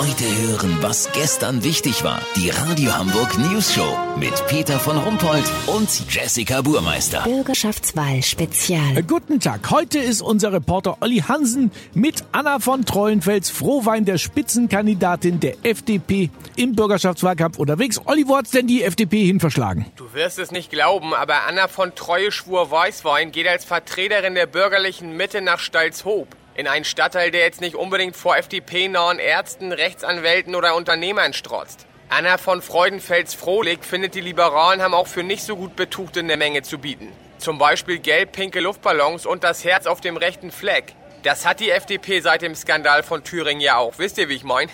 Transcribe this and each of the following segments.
Heute hören, was gestern wichtig war. Die Radio Hamburg News Show mit Peter von Rumpold und Jessica Burmeister. Bürgerschaftswahl Spezial. Äh, Guten Tag. Heute ist unser Reporter Olli Hansen mit Anna von Treuenfels Frohwein, der Spitzenkandidatin der FDP im Bürgerschaftswahlkampf unterwegs. Olli, wo hat's denn die FDP hin verschlagen? Du wirst es nicht glauben, aber Anna von Treueschwur Weißwein geht als Vertreterin der bürgerlichen Mitte nach Stalzhoop. In einen Stadtteil, der jetzt nicht unbedingt vor FDP-nahen Ärzten, Rechtsanwälten oder Unternehmern strotzt. Anna von Freudenfels-Frohlich findet, die Liberalen haben auch für nicht so gut Betuchte eine Menge zu bieten. Zum Beispiel gelb-pinke Luftballons und das Herz auf dem rechten Fleck. Das hat die FDP seit dem Skandal von Thüringen ja auch. Wisst ihr, wie ich meine?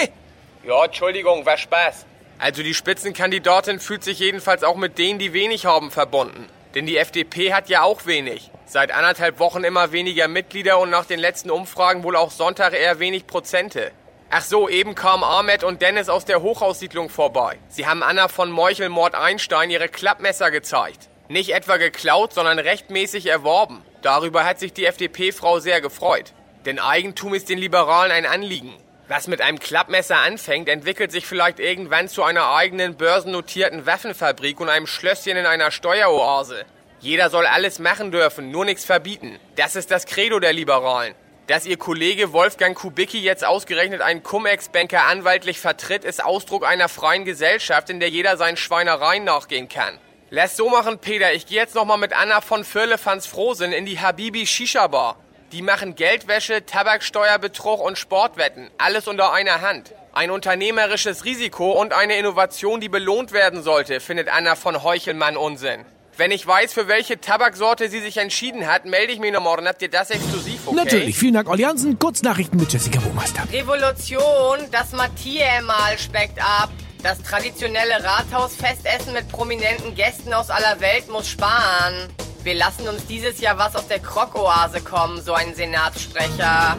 ja, Entschuldigung, war Spaß. Also die Spitzenkandidatin fühlt sich jedenfalls auch mit denen, die wenig haben, verbunden. Denn die FDP hat ja auch wenig. Seit anderthalb Wochen immer weniger Mitglieder und nach den letzten Umfragen wohl auch Sonntag eher wenig Prozente. Ach so, eben kamen Ahmed und Dennis aus der Hochhaussiedlung vorbei. Sie haben Anna von Meuchelmord Einstein ihre Klappmesser gezeigt. Nicht etwa geklaut, sondern rechtmäßig erworben. Darüber hat sich die FDP-Frau sehr gefreut. Denn Eigentum ist den Liberalen ein Anliegen. Was mit einem Klappmesser anfängt, entwickelt sich vielleicht irgendwann zu einer eigenen börsennotierten Waffenfabrik und einem Schlösschen in einer Steueroase. Jeder soll alles machen dürfen, nur nichts verbieten. Das ist das Credo der Liberalen. Dass ihr Kollege Wolfgang Kubicki jetzt ausgerechnet einen Cum-Ex-Banker anwaltlich vertritt, ist Ausdruck einer freien Gesellschaft, in der jeder seinen Schweinereien nachgehen kann. Lass so machen, Peter. Ich gehe jetzt nochmal mit Anna von Firlefanz Frohsinn in die Habibi Shisha Bar. Die machen Geldwäsche, Tabaksteuerbetrug und Sportwetten. Alles unter einer Hand. Ein unternehmerisches Risiko und eine Innovation, die belohnt werden sollte, findet Anna von Heuchelmann Unsinn. Wenn ich weiß, für welche Tabaksorte sie sich entschieden hat, melde ich mich noch morgen. Habt ihr das exklusiv, okay? Natürlich. Vielen Dank, Olli Hansen. Kurznachrichten mit Jessica Burmeister. Revolution, das Mathieu-Mal speckt ab. Das traditionelle Rathausfestessen mit prominenten Gästen aus aller Welt muss sparen. Wir lassen uns dieses Jahr was aus der Krokoase kommen, so ein Senatssprecher.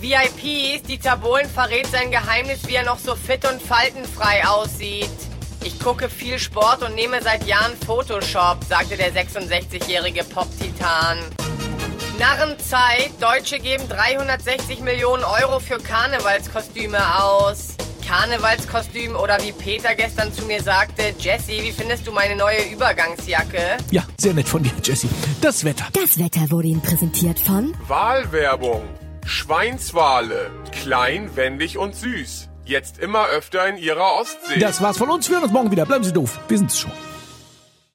VIPs, Dieter Bohlen verrät sein Geheimnis, wie er noch so fit und faltenfrei aussieht. Ich gucke viel Sport und nehme seit Jahren Photoshop, sagte der 66-jährige Pop-Titan. Narrenzeit, Deutsche geben 360 Millionen Euro für Karnevalskostüme aus. Karnevalskostüm oder wie Peter gestern zu mir sagte, Jesse, wie findest du meine neue Übergangsjacke? Ja, sehr nett von dir, Jessie. Das Wetter. Das Wetter wurde Ihnen präsentiert von Wahlwerbung. Schweinswale. Klein, wendig und süß. Jetzt immer öfter in ihrer Ostsee. Das war's von uns. Wir hören uns morgen wieder. Bleiben Sie doof. Wir sind's schon.